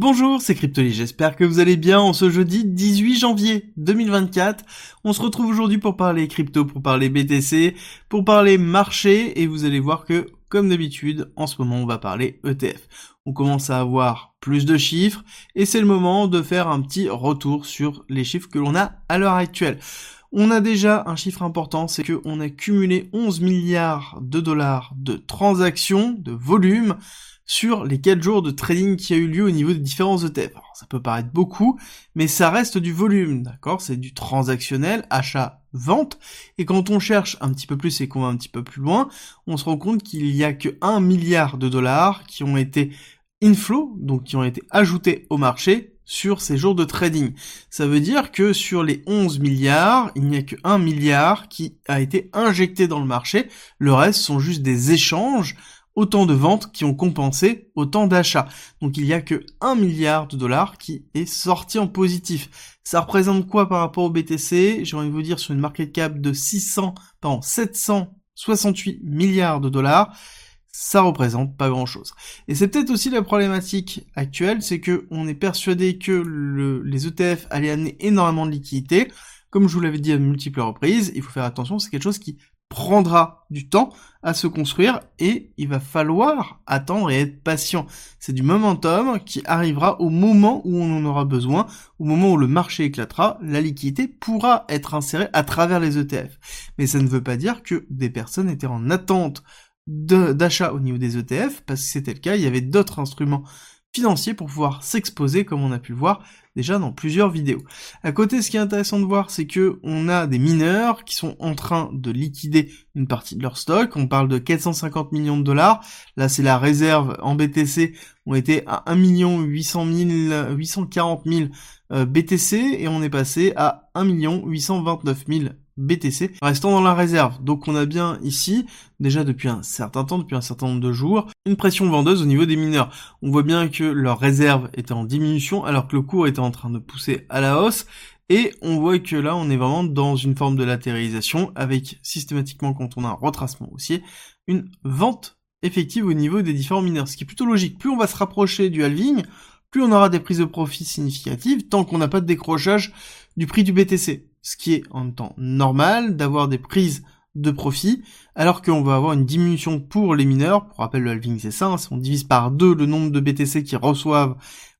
Bonjour, c'est Cryptoly, j'espère que vous allez bien en ce jeudi 18 janvier 2024. On se retrouve aujourd'hui pour parler crypto, pour parler BTC, pour parler marché et vous allez voir que, comme d'habitude, en ce moment on va parler ETF. On commence à avoir plus de chiffres et c'est le moment de faire un petit retour sur les chiffres que l'on a à l'heure actuelle. On a déjà un chiffre important, c'est qu'on a cumulé 11 milliards de dollars de transactions, de volume, sur les 4 jours de trading qui a eu lieu au niveau des différents ETF. Alors, ça peut paraître beaucoup, mais ça reste du volume, d'accord? C'est du transactionnel, achat, vente, et quand on cherche un petit peu plus et qu'on va un petit peu plus loin, on se rend compte qu'il y a que 1 milliard de dollars qui ont été inflow, donc qui ont été ajoutés au marché sur ces jours de trading. Ça veut dire que sur les 11 milliards, il n'y a que 1 milliard qui a été injecté dans le marché, le reste sont juste des échanges autant de ventes qui ont compensé autant d'achats. Donc il y a que 1 milliard de dollars qui est sorti en positif. Ça représente quoi par rapport au BTC J'ai envie de vous dire sur une market cap de 600, pardon, 768 milliards de dollars ça représente pas grand chose. Et c'est peut-être aussi la problématique actuelle, c'est que on est persuadé que les ETF allaient amener énormément de liquidités. Comme je vous l'avais dit à multiples reprises, il faut faire attention, c'est quelque chose qui prendra du temps à se construire et il va falloir attendre et être patient. C'est du momentum qui arrivera au moment où on en aura besoin, au moment où le marché éclatera, la liquidité pourra être insérée à travers les ETF. Mais ça ne veut pas dire que des personnes étaient en attente d'achat au niveau des ETF, parce que c'était le cas, il y avait d'autres instruments financiers pour pouvoir s'exposer comme on a pu le voir déjà dans plusieurs vidéos. À côté, ce qui est intéressant de voir, c'est que on a des mineurs qui sont en train de liquider une partie de leur stock. On parle de 450 millions de dollars. Là, c'est la réserve en BTC ont été à 1 800 000, 840 000 BTC et on est passé à 1 829 000 BTC, restant dans la réserve. Donc on a bien ici, déjà depuis un certain temps, depuis un certain nombre de jours, une pression vendeuse au niveau des mineurs. On voit bien que leur réserve était en diminution alors que le cours était en train de pousser à la hausse. Et on voit que là, on est vraiment dans une forme de latéralisation avec systématiquement, quand on a un retracement haussier, une vente effective au niveau des différents mineurs. Ce qui est plutôt logique. Plus on va se rapprocher du halving, plus on aura des prises de profit significatives tant qu'on n'a pas de décrochage du prix du BTC ce qui est en temps normal d'avoir des prises de profit, alors qu'on va avoir une diminution pour les mineurs. Pour rappel, le halving c'est ça, hein, on divise par deux le nombre de BTC qui reçoivent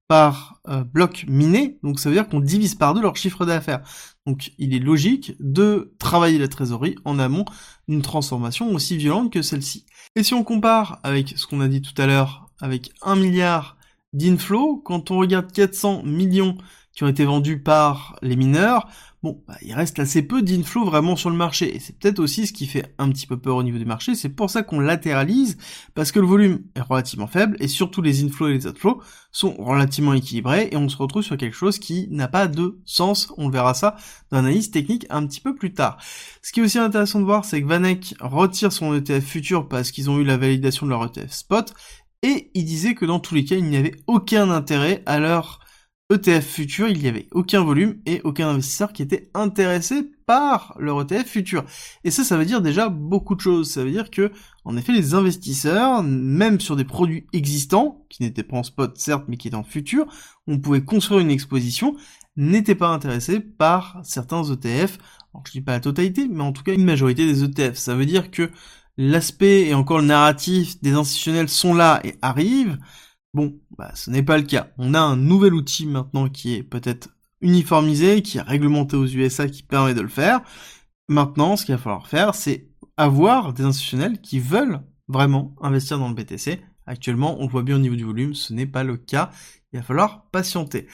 par euh, bloc miné, donc ça veut dire qu'on divise par deux leur chiffre d'affaires. Donc il est logique de travailler la trésorerie en amont d'une transformation aussi violente que celle-ci. Et si on compare avec ce qu'on a dit tout à l'heure, avec 1 milliard d'inflow, quand on regarde 400 millions qui ont été vendus par les mineurs, bon, bah, il reste assez peu d'inflow vraiment sur le marché. Et c'est peut-être aussi ce qui fait un petit peu peur au niveau du marché. C'est pour ça qu'on latéralise, parce que le volume est relativement faible, et surtout les inflows et les outflows sont relativement équilibrés, et on se retrouve sur quelque chose qui n'a pas de sens. On verra ça dans l'analyse technique un petit peu plus tard. Ce qui est aussi intéressant de voir, c'est que Vanek retire son ETF futur parce qu'ils ont eu la validation de leur ETF spot, et il disait que dans tous les cas, il n'y avait aucun intérêt à leur ETF futur, il n'y avait aucun volume et aucun investisseur qui était intéressé par leur ETF futur. Et ça, ça veut dire déjà beaucoup de choses. Ça veut dire que, en effet, les investisseurs, même sur des produits existants, qui n'étaient pas en spot certes, mais qui étaient en futur, on pouvait construire une exposition, n'étaient pas intéressés par certains ETF. Alors je dis pas la totalité, mais en tout cas une majorité des ETF. Ça veut dire que l'aspect et encore le narratif des institutionnels sont là et arrivent, Bon, bah, ce n'est pas le cas. On a un nouvel outil maintenant qui est peut-être uniformisé, qui est réglementé aux USA, qui permet de le faire. Maintenant, ce qu'il va falloir faire, c'est avoir des institutionnels qui veulent vraiment investir dans le BTC. Actuellement, on le voit bien au niveau du volume, ce n'est pas le cas. Il va falloir patienter.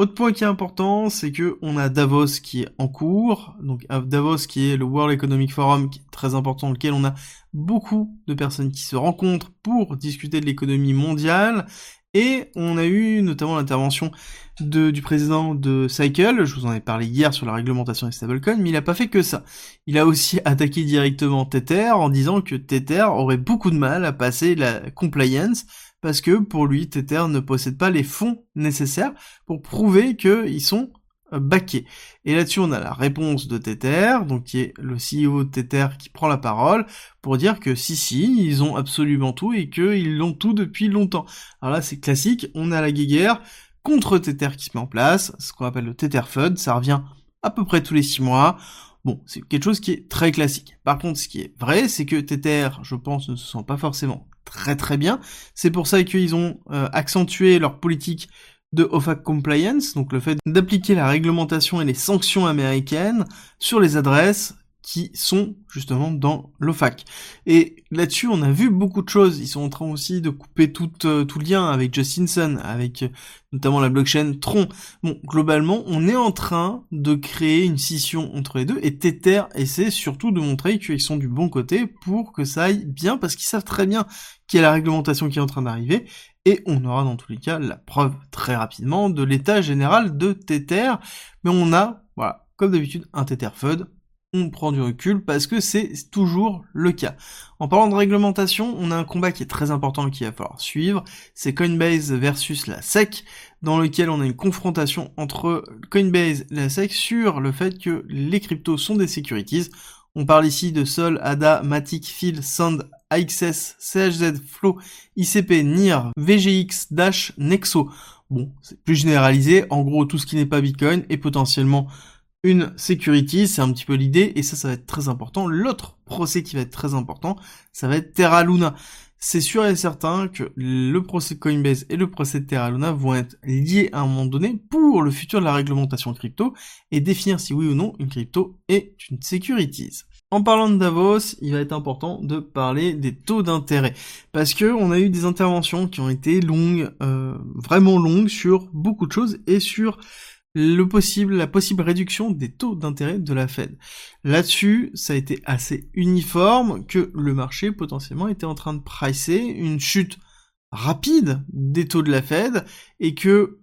Autre point qui est important, c'est que on a Davos qui est en cours, donc Davos qui est le World Economic Forum très important, dans lequel on a beaucoup de personnes qui se rencontrent pour discuter de l'économie mondiale, et on a eu notamment l'intervention du président de Cycle, je vous en ai parlé hier sur la réglementation des stablecoins, mais il n'a pas fait que ça. Il a aussi attaqué directement Tether en disant que Tether aurait beaucoup de mal à passer la compliance parce que pour lui, Tether ne possède pas les fonds nécessaires pour prouver qu'ils sont euh, backés. Et là-dessus, on a la réponse de Tether, donc qui est le CEO de Tether qui prend la parole pour dire que si, si, ils ont absolument tout et qu'ils l'ont tout depuis longtemps. Alors là, c'est classique, on a la guéguerre, contre Tether qui se met en place, ce qu'on appelle le Tether FUD, ça revient à peu près tous les six mois. Bon, c'est quelque chose qui est très classique. Par contre, ce qui est vrai, c'est que Tether, je pense, ne se sent pas forcément très très bien. C'est pour ça qu'ils ont euh, accentué leur politique de OFAC compliance, donc le fait d'appliquer la réglementation et les sanctions américaines sur les adresses qui sont justement dans l'OFAC. Et là-dessus, on a vu beaucoup de choses. Ils sont en train aussi de couper tout, euh, lien avec Justinson, avec euh, notamment la blockchain Tron. Bon, globalement, on est en train de créer une scission entre les deux, et Tether essaie surtout de montrer qu'ils sont du bon côté pour que ça aille bien, parce qu'ils savent très bien qu'il y a la réglementation qui est en train d'arriver, et on aura dans tous les cas la preuve très rapidement de l'état général de Tether, mais on a, voilà, comme d'habitude, un Tether FUD, on prend du recul parce que c'est toujours le cas. En parlant de réglementation, on a un combat qui est très important et qu'il va falloir suivre, c'est Coinbase versus la SEC, dans lequel on a une confrontation entre Coinbase et la SEC sur le fait que les cryptos sont des securities. On parle ici de Sol, ADA, Matic, Phil, Sand, AXS, CHZ, Flow, ICP, NIR, VGX, Dash, Nexo. Bon, c'est plus généralisé. En gros, tout ce qui n'est pas Bitcoin est potentiellement une security, c'est un petit peu l'idée, et ça, ça va être très important. L'autre procès qui va être très important, ça va être Terra Luna. C'est sûr et certain que le procès Coinbase et le procès de Terra Luna vont être liés à un moment donné pour le futur de la réglementation crypto et définir si oui ou non une crypto est une securities. En parlant de Davos, il va être important de parler des taux d'intérêt parce que on a eu des interventions qui ont été longues, euh, vraiment longues sur beaucoup de choses et sur le possible, la possible réduction des taux d'intérêt de la Fed. Là-dessus, ça a été assez uniforme que le marché potentiellement était en train de pricer une chute rapide des taux de la Fed et que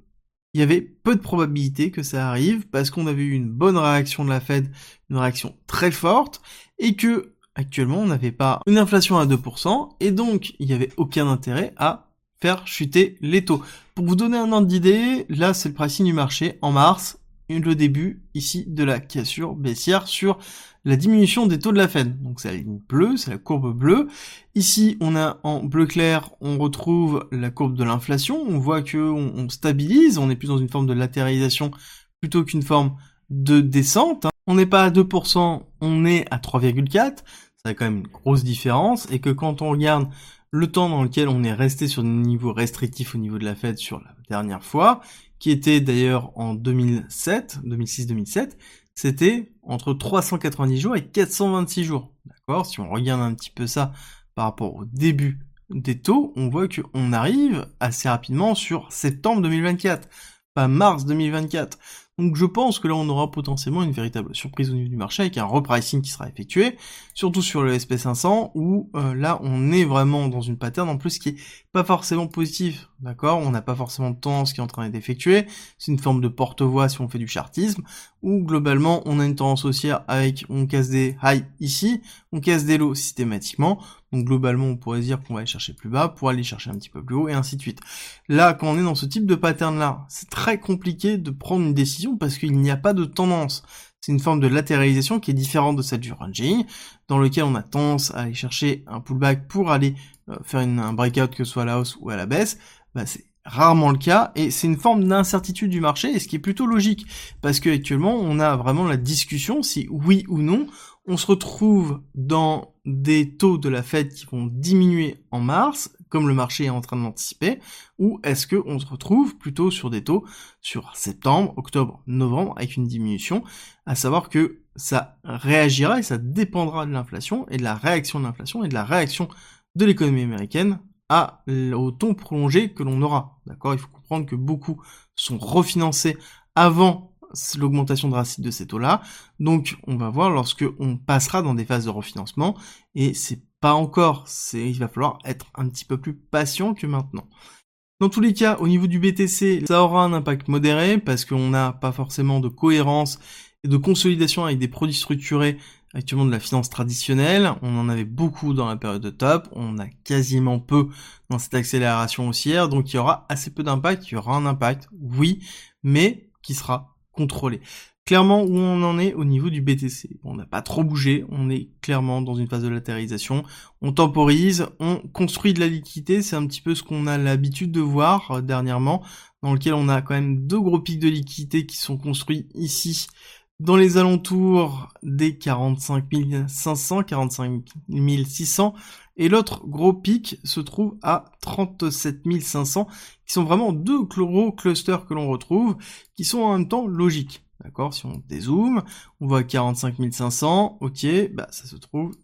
il y avait peu de probabilité que ça arrive parce qu'on avait eu une bonne réaction de la Fed, une réaction très forte et que actuellement on n'avait pas une inflation à 2% et donc il n'y avait aucun intérêt à faire chuter les taux. Pour vous donner un ordre d'idée, là c'est le pricing du marché en mars, le début ici de la cassure baissière sur la diminution des taux de la Fed. Donc c'est la ligne bleue, c'est la courbe bleue. Ici on a en bleu clair, on retrouve la courbe de l'inflation. On voit que on, stabilise, on est plus dans une forme de latéralisation plutôt qu'une forme de descente. On n'est pas à 2%, on est à 3,4. Ça a quand même une grosse différence et que quand on regarde le temps dans lequel on est resté sur des niveaux restrictifs au niveau de la Fed sur la dernière fois, qui était d'ailleurs en 2007, 2006-2007, c'était entre 390 jours et 426 jours. D'accord? Si on regarde un petit peu ça par rapport au début des taux, on voit qu'on arrive assez rapidement sur septembre 2024, pas mars 2024. Donc je pense que là on aura potentiellement une véritable surprise au niveau du marché avec un repricing qui sera effectué, surtout sur le SP500 où euh, là on est vraiment dans une pattern en plus qui est pas forcément positif, d'accord? On n'a pas forcément de tendance qui est en train d'être effectuée, c'est une forme de porte-voix si on fait du chartisme, où globalement on a une tendance haussière avec on casse des highs ici, on casse des lows systématiquement, donc globalement on pourrait dire qu'on va aller chercher plus bas pour aller chercher un petit peu plus haut et ainsi de suite. Là quand on est dans ce type de pattern là, c'est très compliqué de prendre une décision parce qu'il n'y a pas de tendance. C'est une forme de latéralisation qui est différente de celle du ranging, dans lequel on a tendance à aller chercher un pullback pour aller euh, faire un breakout que ce soit à la hausse ou à la baisse. Bah, c'est rarement le cas et c'est une forme d'incertitude du marché et ce qui est plutôt logique parce que actuellement on a vraiment la discussion si oui ou non on se retrouve dans des taux de la Fed qui vont diminuer en mars comme le marché est en train de l'anticiper, ou est-ce qu'on se retrouve plutôt sur des taux sur septembre, octobre, novembre, avec une diminution, à savoir que ça réagira et ça dépendra de l'inflation et de la réaction de l'inflation et de la réaction de l'économie américaine à, au ton prolongé que l'on aura. D'accord? Il faut comprendre que beaucoup sont refinancés avant l'augmentation drastique de ces taux-là. Donc, on va voir lorsque on passera dans des phases de refinancement et c'est pas encore, c'est, il va falloir être un petit peu plus patient que maintenant. Dans tous les cas, au niveau du BTC, ça aura un impact modéré parce qu'on n'a pas forcément de cohérence et de consolidation avec des produits structurés actuellement de la finance traditionnelle. On en avait beaucoup dans la période de top, on a quasiment peu dans cette accélération haussière, donc il y aura assez peu d'impact, il y aura un impact, oui, mais qui sera clairement où on en est au niveau du BTC. On n'a pas trop bougé, on est clairement dans une phase de latéralisation. On temporise, on construit de la liquidité, c'est un petit peu ce qu'on a l'habitude de voir euh, dernièrement dans lequel on a quand même deux gros pics de liquidité qui sont construits ici dans les alentours des 45 500, 45 600, et l'autre gros pic se trouve à 37 500, qui sont vraiment deux gros clusters que l'on retrouve, qui sont en même temps logiques. D'accord? Si on dézoome, on voit 45 500, ok, bah ça se trouve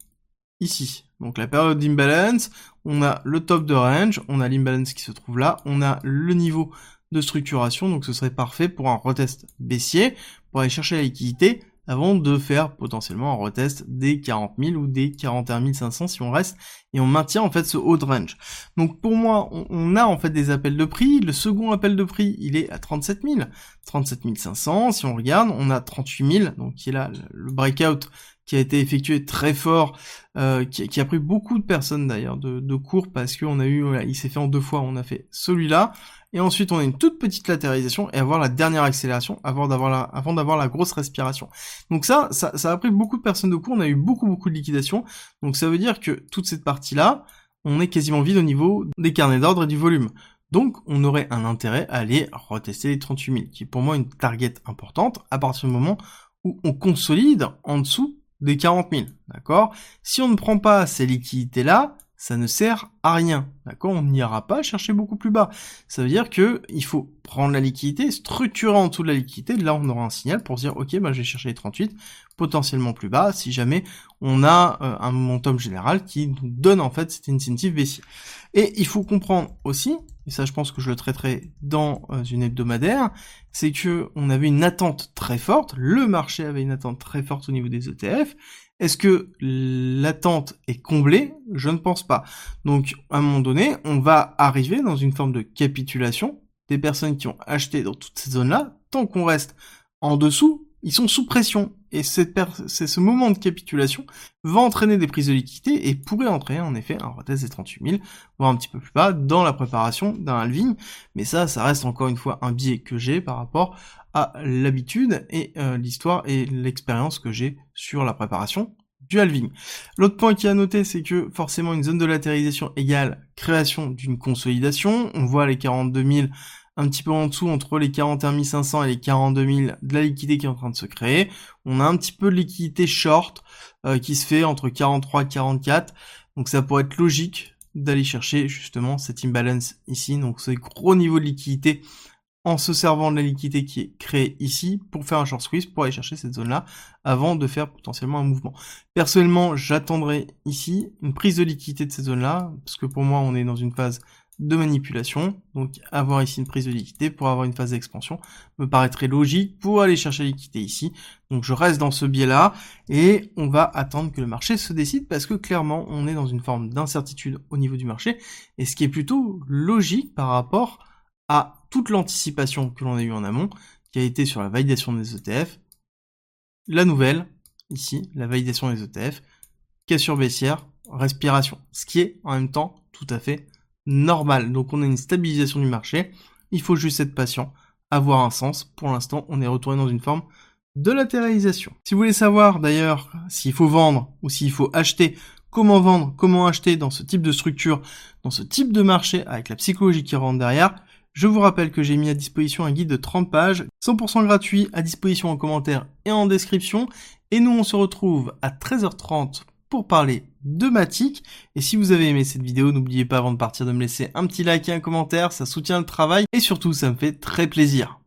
ici. Donc la période d'imbalance, on a le top de range, on a l'imbalance qui se trouve là, on a le niveau de structuration, donc ce serait parfait pour un retest baissier, pour aller chercher la liquidité avant de faire potentiellement un retest des 40 000 ou des 41 500 si on reste et on maintient en fait ce haut de range. Donc pour moi, on, a en fait des appels de prix. Le second appel de prix, il est à 37 000, 37 500. Si on regarde, on a 38 000, donc qui est là le breakout qui a été effectué très fort, euh, qui, a pris beaucoup de personnes d'ailleurs de, de cours parce qu'on a eu, il s'est fait en deux fois, on a fait celui-là, et ensuite on a une toute petite latéralisation et avoir la dernière accélération avant d'avoir la, grosse respiration. Donc ça, ça, ça a pris beaucoup de personnes de cours, on a eu beaucoup beaucoup de liquidation, donc ça veut dire que toute cette partie-là, on est quasiment vide au niveau des carnets d'ordre et du volume. Donc, on aurait un intérêt à aller retester les 38 000, qui est pour moi une target importante à partir du moment où on consolide en dessous des 40 000, d'accord? Si on ne prend pas ces liquidités-là, ça ne sert à rien, d'accord? On n'ira pas chercher beaucoup plus bas. Ça veut dire que il faut prendre la liquidité, structurer en dessous de la liquidité, là on aura un signal pour se dire, ok, bah, je vais chercher les 38, potentiellement plus bas, si jamais on a euh, un momentum général qui nous donne en fait cet incentive baissier. Et il faut comprendre aussi, et ça je pense que je le traiterai dans euh, une hebdomadaire, c'est que on avait une attente très forte, le marché avait une attente très forte au niveau des ETF, est-ce que l'attente est comblée? Je ne pense pas. Donc, à un moment donné, on va arriver dans une forme de capitulation des personnes qui ont acheté dans toutes ces zones-là. Tant qu'on reste en dessous, ils sont sous pression. Et c'est ce moment de capitulation va entraîner des prises de liquidité et pourrait entraîner en effet un retest des 38 000, voire un petit peu plus bas, dans la préparation d'un halving. Mais ça, ça reste encore une fois un biais que j'ai par rapport à l'habitude et euh, l'histoire et l'expérience que j'ai sur la préparation du halving. L'autre point qui à noter, c'est que forcément une zone de latéralisation égale création d'une consolidation. On voit les 42 000 un petit peu en dessous entre les 41 500 et les 42 000 de la liquidité qui est en train de se créer. On a un petit peu de liquidité short euh, qui se fait entre 43 et 44. Donc ça pourrait être logique d'aller chercher justement cet imbalance ici. Donc c'est gros niveau de liquidité en se servant de la liquidité qui est créée ici pour faire un short squeeze pour aller chercher cette zone-là avant de faire potentiellement un mouvement. Personnellement, j'attendrai ici une prise de liquidité de cette zone-là parce que pour moi, on est dans une phase de manipulation. Donc avoir ici une prise de liquidité pour avoir une phase d'expansion me paraîtrait logique pour aller chercher la liquidité ici. Donc je reste dans ce biais-là et on va attendre que le marché se décide parce que clairement on est dans une forme d'incertitude au niveau du marché et ce qui est plutôt logique par rapport à toute l'anticipation que l'on a eu en amont, qui a été sur la validation des ETF, la nouvelle, ici, la validation des ETF, cassure baissière, respiration, ce qui est en même temps tout à fait normal. Donc on a une stabilisation du marché, il faut juste être patient, avoir un sens. Pour l'instant, on est retourné dans une forme de latéralisation. Si vous voulez savoir d'ailleurs s'il faut vendre ou s'il faut acheter, comment vendre, comment acheter dans ce type de structure, dans ce type de marché avec la psychologie qui rentre derrière, je vous rappelle que j'ai mis à disposition un guide de 30 pages, 100% gratuit, à disposition en commentaire et en description. Et nous, on se retrouve à 13h30 pour parler de Matic. Et si vous avez aimé cette vidéo, n'oubliez pas avant de partir de me laisser un petit like et un commentaire, ça soutient le travail et surtout ça me fait très plaisir.